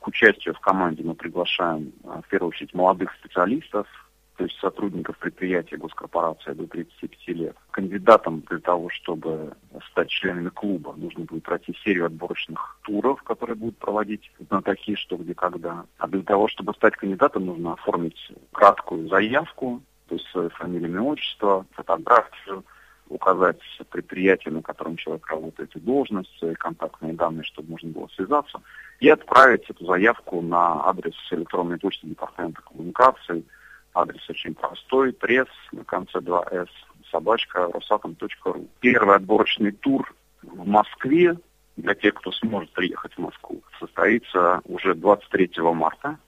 К участию в команде мы приглашаем, в первую очередь, молодых специалистов, то есть сотрудников предприятия госкорпорации до 35 лет. Кандидатам для того, чтобы стать членами клуба, нужно будет пройти серию отборочных туров, которые будут проводить на такие что, где, когда. А для того, чтобы стать кандидатом, нужно оформить краткую заявку, то есть свое фамилию, имя, отчество, фотографию, указать предприятие, на котором человек работает, и должность, свои контактные данные, чтобы можно было связаться, и отправить эту заявку на адрес электронной почты Департамента коммуникаций. Адрес очень простой, пресс на конце 2С, собачка, росатом.ру. Первый отборочный тур в Москве для тех, кто сможет приехать в Москву, состоится уже 23 марта.